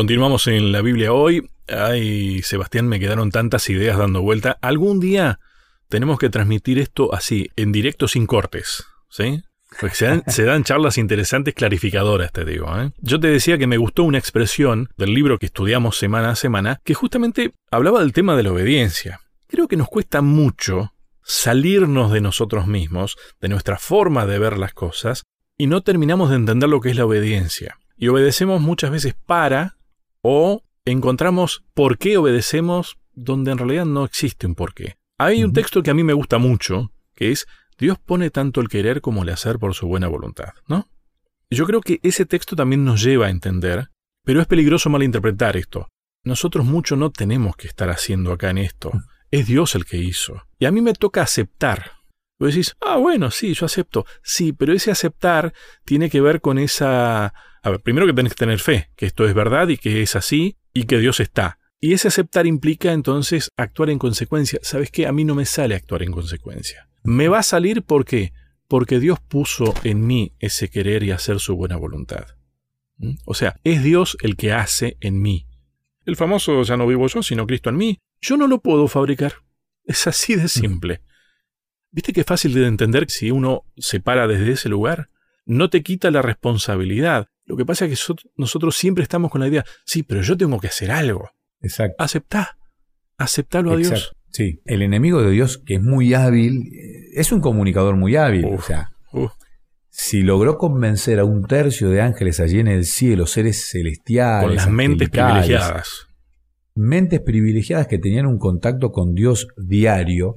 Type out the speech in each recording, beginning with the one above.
Continuamos en la Biblia hoy. Ay, Sebastián, me quedaron tantas ideas dando vuelta. Algún día tenemos que transmitir esto así, en directo sin cortes, ¿sí? Porque se dan, charlas interesantes clarificadoras, te digo. ¿eh? Yo te decía que me gustó una expresión del libro que estudiamos semana a semana, que justamente hablaba del tema de la obediencia. Creo que nos cuesta mucho salirnos de nosotros mismos, de nuestra forma de ver las cosas, y no terminamos de entender lo que es la obediencia. Y obedecemos muchas veces para o encontramos por qué obedecemos donde en realidad no existe un por qué. Hay un texto que a mí me gusta mucho, que es Dios pone tanto el querer como el hacer por su buena voluntad, ¿no? Yo creo que ese texto también nos lleva a entender, pero es peligroso malinterpretar esto. Nosotros mucho no tenemos que estar haciendo acá en esto. Es Dios el que hizo. Y a mí me toca aceptar. Vos decís, ah, bueno, sí, yo acepto. Sí, pero ese aceptar tiene que ver con esa a ver, primero que tenés que tener fe, que esto es verdad y que es así y que Dios está. Y ese aceptar implica entonces actuar en consecuencia. ¿Sabes qué? A mí no me sale actuar en consecuencia. Me va a salir porque porque Dios puso en mí ese querer y hacer su buena voluntad. ¿Mm? O sea, es Dios el que hace en mí. El famoso ya no vivo yo, sino Cristo en mí. Yo no lo puedo fabricar. Es así de simple. ¿Viste qué fácil de entender si uno se para desde ese lugar? No te quita la responsabilidad, lo que pasa es que nosotros siempre estamos con la idea, sí, pero yo tengo que hacer algo. Exacto. Aceptá. Aceptalo a Dios. Sí, el enemigo de Dios, que es muy hábil, es un comunicador muy hábil. o sea, si logró convencer a un tercio de ángeles allí en el cielo, seres celestiales, con las mentes privilegiadas, mentes privilegiadas que tenían un contacto con Dios diario,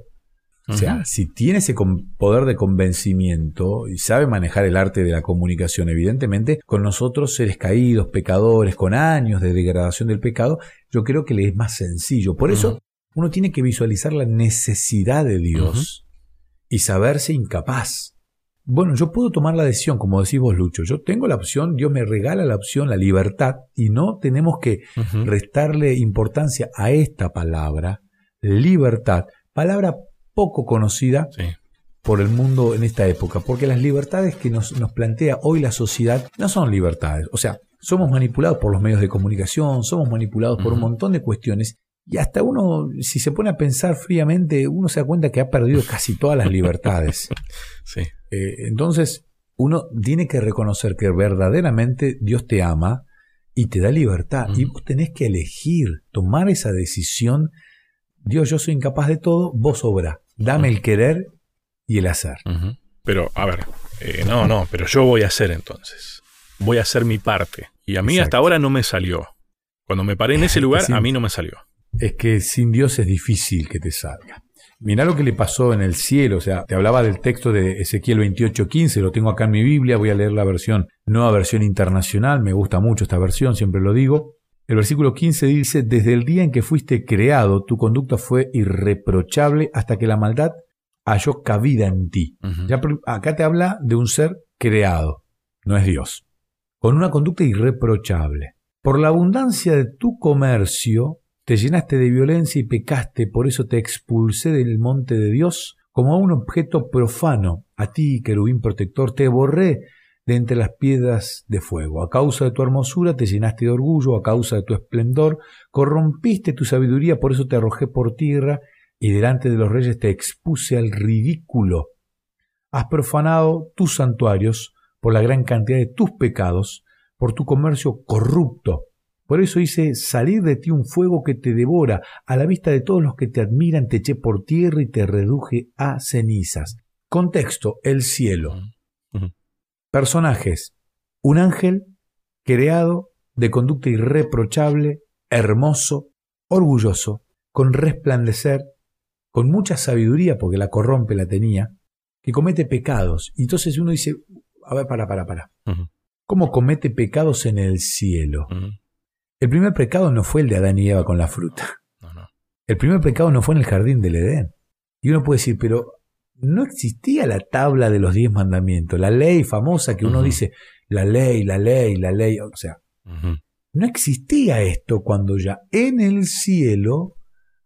o sea, si tiene ese poder de convencimiento y sabe manejar el arte de la comunicación, evidentemente, con nosotros seres caídos, pecadores, con años de degradación del pecado, yo creo que le es más sencillo. Por eso uno tiene que visualizar la necesidad de Dios y saberse incapaz. Bueno, yo puedo tomar la decisión, como decís vos, Lucho. Yo tengo la opción, Dios me regala la opción, la libertad, y no tenemos que restarle importancia a esta palabra, libertad, palabra poco conocida por el mundo en esta época, porque las libertades que nos, nos plantea hoy la sociedad no son libertades. O sea, somos manipulados por los medios de comunicación, somos manipulados por un montón de cuestiones y hasta uno, si se pone a pensar fríamente, uno se da cuenta que ha perdido casi todas las libertades. sí. Eh, entonces, uno tiene que reconocer que verdaderamente Dios te ama y te da libertad. Y vos tenés que elegir, tomar esa decisión. Dios, yo soy incapaz de todo, vos obra. Dame el querer y el hacer. Pero, a ver, eh, no, no, pero yo voy a hacer entonces. Voy a hacer mi parte. Y a mí hasta ahora no me salió. Cuando me paré en ese lugar, a mí no me salió. Es que sin Dios es difícil que te salga. Mirá lo que le pasó en el cielo, o sea, te hablaba del texto de Ezequiel 28:15, lo tengo acá en mi Biblia, voy a leer la versión, nueva versión internacional, me gusta mucho esta versión, siempre lo digo. El versículo 15 dice, desde el día en que fuiste creado, tu conducta fue irreprochable hasta que la maldad halló cabida en ti. ya, acá te habla de un ser creado, no es Dios, con una conducta irreprochable. Por la abundancia de tu comercio, te llenaste de violencia y pecaste, por eso te expulsé del monte de Dios como a un objeto profano. A ti, querubín protector, te borré de entre las piedras de fuego. A causa de tu hermosura te llenaste de orgullo, a causa de tu esplendor, corrompiste tu sabiduría, por eso te arrojé por tierra y delante de los reyes te expuse al ridículo. Has profanado tus santuarios por la gran cantidad de tus pecados, por tu comercio corrupto. Por eso hice salir de ti un fuego que te devora, a la vista de todos los que te admiran te eché por tierra y te reduje a cenizas. Contexto, el cielo. Personajes. Un ángel creado de conducta irreprochable, hermoso, orgulloso, con resplandecer, con mucha sabiduría, porque la corrompe la tenía, que comete pecados. Y entonces uno dice, a ver, para, para, para. ¿Cómo comete pecados en el cielo? El primer pecado no fue el de Adán y Eva con la fruta. El primer pecado no fue en el jardín del Edén. Y uno puede decir, pero no existía la tabla de los diez mandamientos, la ley famosa que uno dice, la ley, la ley, la ley, o sea, no existía esto cuando ya en el cielo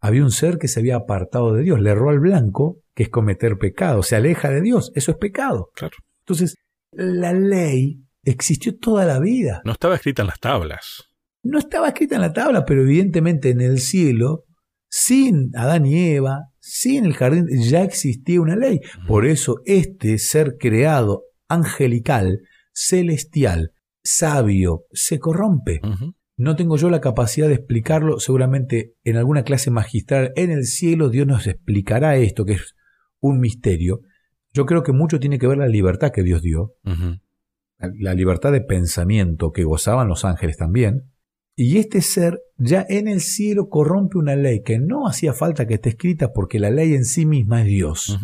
había un ser que se había apartado de Dios, le erró al blanco, que es cometer pecado, se aleja de Dios, eso es pecado. Claro. Entonces, la ley existió toda la vida. No estaba escrita en las tablas. no estaba escrita en la tabla, pero evidentemente en el cielo, sin Adán y Eva, sin el jardín, ya existía una ley. Por eso este ser creado, angelical, celestial, sabio, se corrompe. No tengo yo la capacidad de explicarlo, seguramente en alguna clase magistral en el cielo Dios nos explicará esto, que es un misterio. Yo creo que mucho tiene que ver la libertad que Dios dio, la libertad de pensamiento que gozaban los ángeles también, y este ser ya en el cielo corrompe una ley que no hacía falta que esté escrita porque la ley en sí misma es Dios.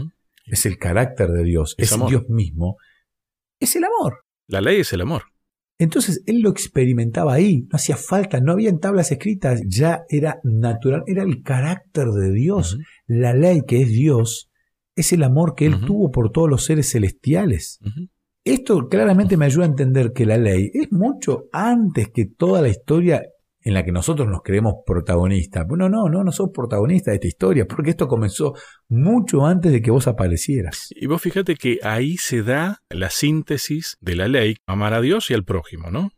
Es el carácter de Dios, es, Dios mismo. Es el amor. La ley es el amor. Entonces él lo experimentaba ahí, no hacía falta, no había tablas escritas, ya era natural, era el carácter de Dios. La ley que es Dios es el amor que él tuvo por todos los seres celestiales. Esto claramente me ayuda a entender que la ley es mucho antes que toda la historia en la que nosotros nos creemos protagonistas. Bueno, no, no, no sos protagonista de esta historia, porque esto comenzó mucho antes de que vos aparecieras. Y vos fíjate que ahí se da la síntesis de la ley, amar a Dios y al prójimo, ¿no?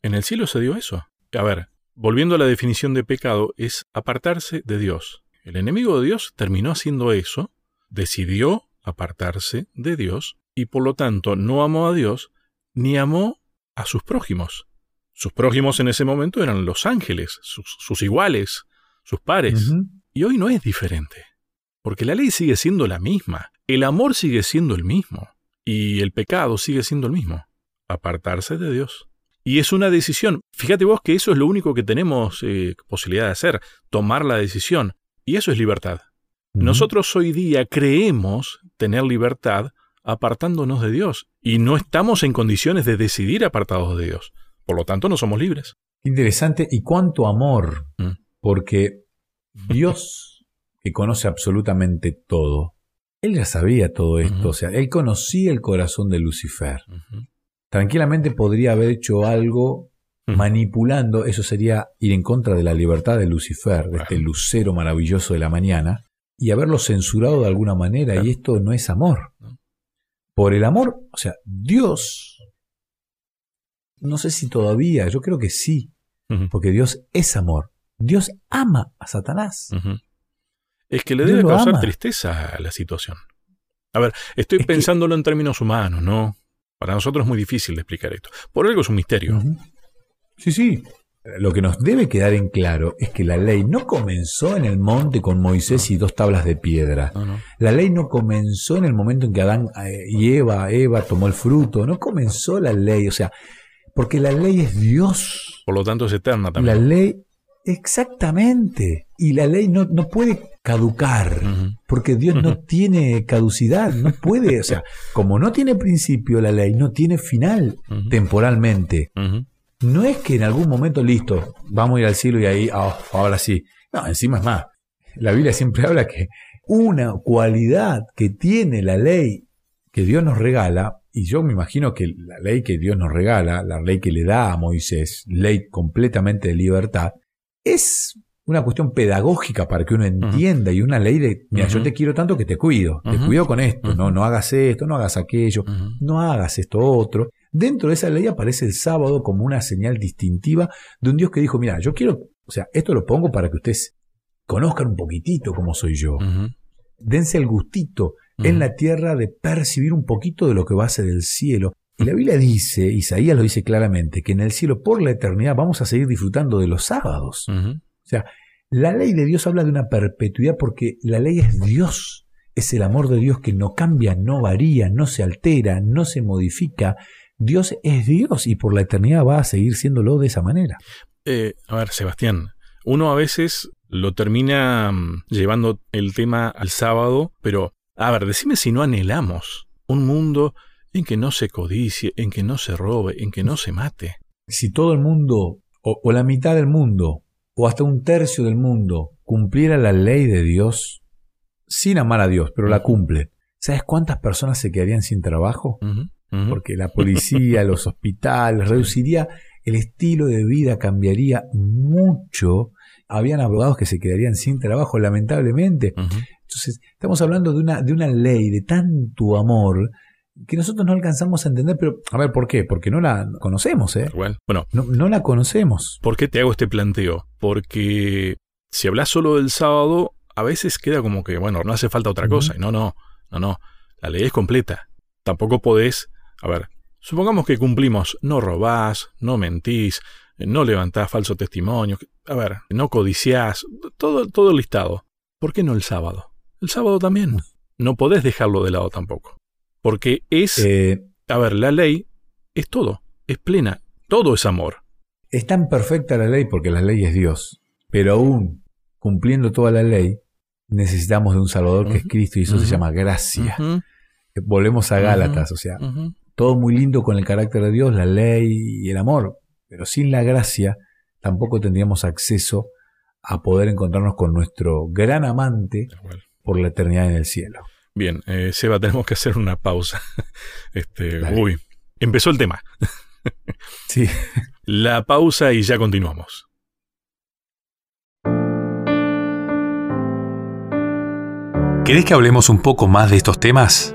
En el cielo se dio eso. A ver, volviendo a la definición de pecado, es apartarse de Dios. El enemigo de Dios terminó haciendo eso, decidió apartarse de Dios y por lo tanto no amó a Dios ni amó a sus prójimos. Sus prójimos en ese momento eran los ángeles, sus, iguales, sus pares. Y hoy no es diferente, porque la ley sigue siendo la misma, el amor sigue siendo el mismo, y el pecado sigue siendo el mismo, apartarse de Dios. Y es una decisión. Fíjate vos que eso es lo único que tenemos eh, posibilidad de hacer, tomar la decisión. Y eso es libertad. Nosotros hoy día creemos tener libertad apartándonos de Dios y no estamos en condiciones de decidir apartados de Dios. Por lo tanto, no somos libres. Interesante y cuánto amor, mm. porque Dios, que conoce absolutamente todo, él ya sabía todo esto, o sea, él conocía el corazón de Lucifer. Tranquilamente podría haber hecho algo manipulando, eso sería ir en contra de la libertad de Lucifer, de este lucero maravilloso de la mañana, y haberlo censurado de alguna manera, y esto no es amor por el amor, o sea, Dios, no sé si todavía, yo creo que sí, porque Dios es amor. Dios ama a Satanás. Es que le debe causar tristeza a la situación. A ver, estoy pensándolo en términos humanos, ¿no? Para nosotros es muy difícil de explicar esto. Por algo es un misterio. Sí, sí. Lo que nos debe quedar en claro es que la ley no comenzó en el monte con Moisés y dos tablas de piedra. La ley no comenzó en el momento en que Adán eh, y Eva, Eva tomó el fruto. No comenzó la ley, o sea, porque la ley es Dios. Por lo tanto es eterna también. La ley, exactamente. Y la ley no, no puede caducar, porque Dios no tiene caducidad, no puede, o sea, como no tiene principio la ley, no tiene final temporalmente no es que en algún momento, listo, vamos a ir al cielo y ahí, oh, ahora sí. No, encima es más. La Biblia siempre habla que una cualidad que tiene la ley que Dios nos regala, y yo me imagino que la ley que Dios nos regala, la ley que le da a Moisés, ley completamente de libertad, es una cuestión pedagógica para que uno entienda y una ley de, mira, yo te quiero tanto que te cuido, te cuido con esto, no, no hagas esto, no hagas aquello, no hagas esto otro. Dentro de esa ley aparece el sábado como una señal distintiva de un Dios que dijo, mira, yo quiero, o sea, esto lo pongo para que ustedes conozcan un poquitito cómo soy yo. Dense el gustito en la tierra de percibir un poquito de lo que va a ser el cielo. Y la Biblia dice, Isaías lo dice claramente, que en el cielo por la eternidad vamos a seguir disfrutando de los sábados. O sea, la ley de Dios habla de una perpetuidad porque la ley es Dios. Es el amor de Dios que no cambia, no varía, no se altera, no se modifica Dios es Dios y por la eternidad va a seguir siéndolo de esa manera. Eh, a ver, Sebastián, uno a veces lo termina mm, llevando el tema al sábado, pero, a ver, decime si no anhelamos un mundo en que no se codicie, en que no se robe, en que no se mate. Si todo el mundo, o, la mitad del mundo, o hasta un tercio del mundo, cumpliera la ley de Dios, sin amar a Dios, pero la cumple, ¿sabes cuántas personas se quedarían sin trabajo? Porque la policía, los hospitales, reduciría el estilo de vida, cambiaría mucho. Habían abogados que se quedarían sin trabajo, lamentablemente. Entonces, estamos hablando de una, de una ley de tanto amor que nosotros no alcanzamos a entender, pero a ver, ¿por qué? Porque no la conocemos, ¿eh? Bueno, bueno no, no la conocemos. ¿por qué te hago este planteo? Porque si hablas solo del sábado, a veces queda como que, bueno, no hace falta otra cosa. Y no, no, no, no. La ley es completa. Tampoco podés, a ver, supongamos que cumplimos, no robás, no mentís, no levantás falso testimonio, a ver, no codiciás, todo, todo el listado. ¿Por qué no el sábado? El sábado también. No podés dejarlo de lado tampoco. Porque es, Eh, a ver, la ley es todo, es plena, todo es amor. es tan perfecta la ley porque la ley es Dios, pero aún cumpliendo toda la ley, necesitamos de un Salvador que es Cristo y eso se llama gracia. Volvemos a. Gálatas, o sea. Todo muy lindo con el carácter de Dios, la ley y el amor, pero sin la gracia tampoco tendríamos acceso a poder encontrarnos con nuestro gran amante por la eternidad en el cielo. Bien, eh, Seba, tenemos que hacer una pausa. Este, Dale. uy, empezó el tema. Sí. La pausa y ya continuamos. ¿Querés que hablemos un poco más de estos temas?